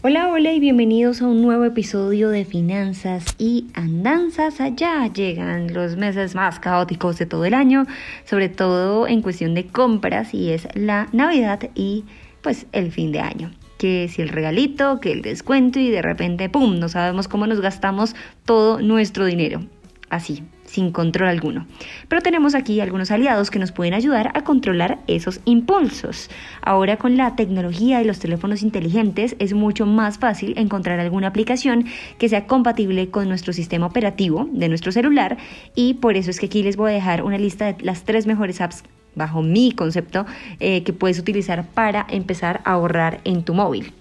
Hola, hola y bienvenidos a un nuevo episodio de Finanzas y Andanzas. Allá llegan los meses más caóticos de todo el año, sobre todo en cuestión de compras y es la Navidad y pues el fin de año. Que si el regalito, que el descuento y de repente, ¡pum!, no sabemos cómo nos gastamos todo nuestro dinero. Así, sin control alguno. Pero tenemos aquí algunos aliados que nos pueden ayudar a controlar esos impulsos. Ahora con la tecnología y los teléfonos inteligentes es mucho más fácil encontrar alguna aplicación que sea compatible con nuestro sistema operativo de nuestro celular y por eso es que aquí les voy a dejar una lista de las tres mejores apps bajo mi concepto eh, que puedes utilizar para empezar a ahorrar en tu móvil.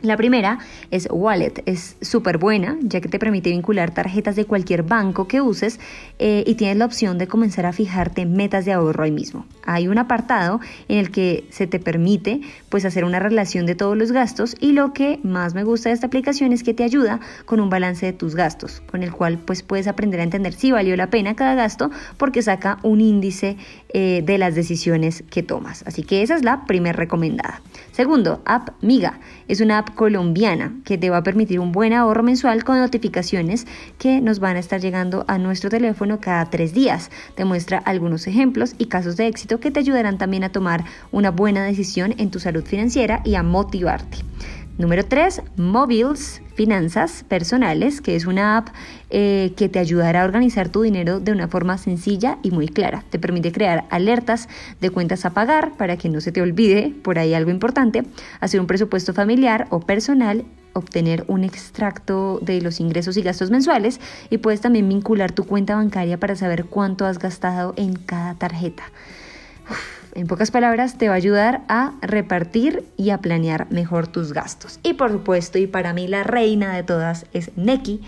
La primera es Wallet, es súper buena ya que te permite vincular tarjetas de cualquier banco que uses eh, y tienes la opción de comenzar a fijarte metas de ahorro ahí mismo. Hay un apartado en el que se te permite pues hacer una relación de todos los gastos y lo que más me gusta de esta aplicación es que te ayuda con un balance de tus gastos, con el cual pues puedes aprender a entender si valió la pena cada gasto porque saca un índice eh, de las decisiones que tomas. Así que esa es la primera recomendada. Segundo, App Miga. Es una app colombiana que te va a permitir un buen ahorro mensual con notificaciones que nos van a estar llegando a nuestro teléfono cada tres días. Te muestra algunos ejemplos y casos de éxito que te ayudarán también a tomar una buena decisión en tu salud financiera y a motivarte. Número 3, Mobiles, finanzas personales, que es una app eh, que te ayudará a organizar tu dinero de una forma sencilla y muy clara. Te permite crear alertas de cuentas a pagar para que no se te olvide por ahí algo importante, hacer un presupuesto familiar o personal obtener un extracto de los ingresos y gastos mensuales y puedes también vincular tu cuenta bancaria para saber cuánto has gastado en cada tarjeta en pocas palabras, te va a ayudar a repartir y a planear mejor tus gastos. Y por supuesto, y para mí la reina de todas es Neki,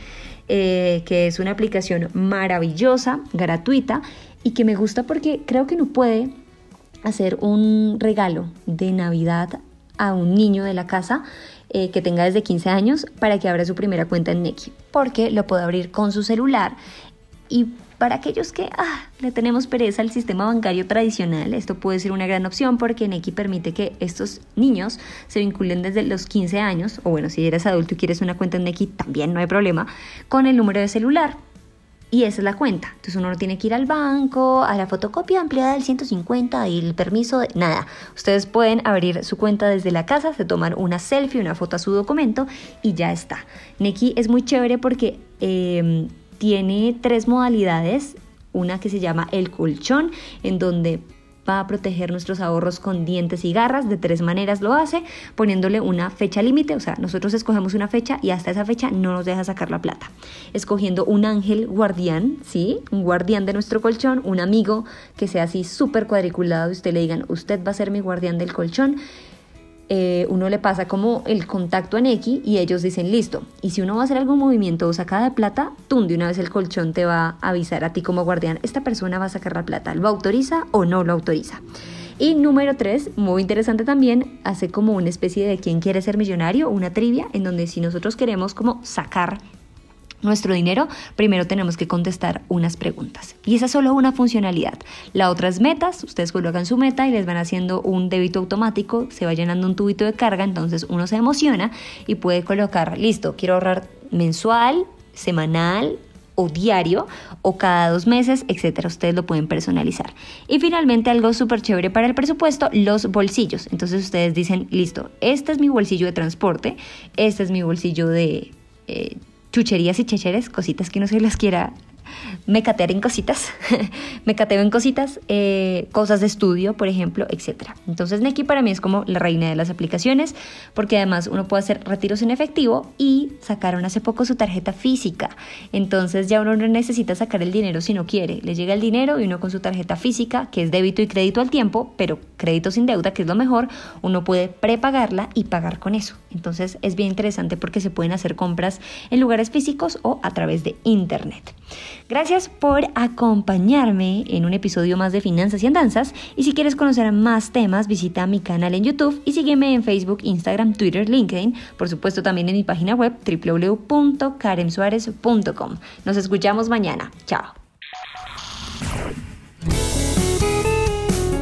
eh, que es una aplicación maravillosa, gratuita, y que me gusta porque creo que no puede hacer un regalo de Navidad a un niño de la casa eh, que tenga desde 15 años para que abra su primera cuenta en Neki, porque lo puede abrir con su celular y para aquellos que ah, le tenemos pereza al sistema bancario tradicional, esto puede ser una gran opción porque Neki permite que estos niños se vinculen desde los 15 años, o bueno, si eres adulto y quieres una cuenta en Neki, también no hay problema, con el número de celular. Y esa es la cuenta. Entonces uno no tiene que ir al banco, a la fotocopia ampliada del 150 y el permiso de nada. Ustedes pueden abrir su cuenta desde la casa, se toman una selfie, una foto a su documento y ya está. Neki es muy chévere porque eh, tiene tres modalidades, una que se llama el colchón, en donde va a proteger nuestros ahorros con dientes y garras, de tres maneras lo hace, poniéndole una fecha límite, o sea, nosotros escogemos una fecha y hasta esa fecha no nos deja sacar la plata. Escogiendo un ángel guardián, ¿sí? Un guardián de nuestro colchón, un amigo que sea así súper cuadriculado y usted le digan, usted va a ser mi guardián del colchón eh, uno le pasa como el contacto en X y ellos dicen listo. Y si uno va a hacer algún movimiento o sacada de plata, tum, de una vez el colchón te va a avisar a ti como guardián, esta persona va a sacar la plata, ¿lo autoriza o no lo autoriza? Y número tres, muy interesante también, hace como una especie de quién quiere ser millonario, una trivia, en donde si nosotros queremos como sacar nuestro dinero, primero tenemos que contestar unas preguntas. Y esa es solo una funcionalidad. La otra es metas. Ustedes colocan su meta y les van haciendo un débito automático, se va llenando un tubito de carga, entonces uno se emociona y puede colocar, listo, quiero ahorrar mensual, semanal, o diario o cada dos meses, etcétera. Ustedes lo pueden personalizar. Y finalmente algo súper chévere para el presupuesto, los bolsillos. Entonces ustedes dicen, listo, este es mi bolsillo de transporte, este es mi bolsillo de eh, chucherías y checheres, cositas que no se las quiera me catear en cositas, me cateo en cositas, eh, cosas de estudio, por ejemplo, etc. Entonces Neki para mí es como la reina de las aplicaciones, porque además uno puede hacer retiros en efectivo y sacaron hace poco su tarjeta física. Entonces ya uno no necesita sacar el dinero si no quiere. Le llega el dinero y uno con su tarjeta física, que es débito y crédito al tiempo, pero crédito sin deuda, que es lo mejor, uno puede prepagarla y pagar con eso. Entonces es bien interesante porque se pueden hacer compras en lugares físicos o a través de internet. Gracias por acompañarme en un episodio más de Finanzas y Andanzas y si quieres conocer más temas visita mi canal en YouTube y sígueme en Facebook, Instagram, Twitter, LinkedIn, por supuesto también en mi página web www.karensuarez.com. Nos escuchamos mañana. Chao.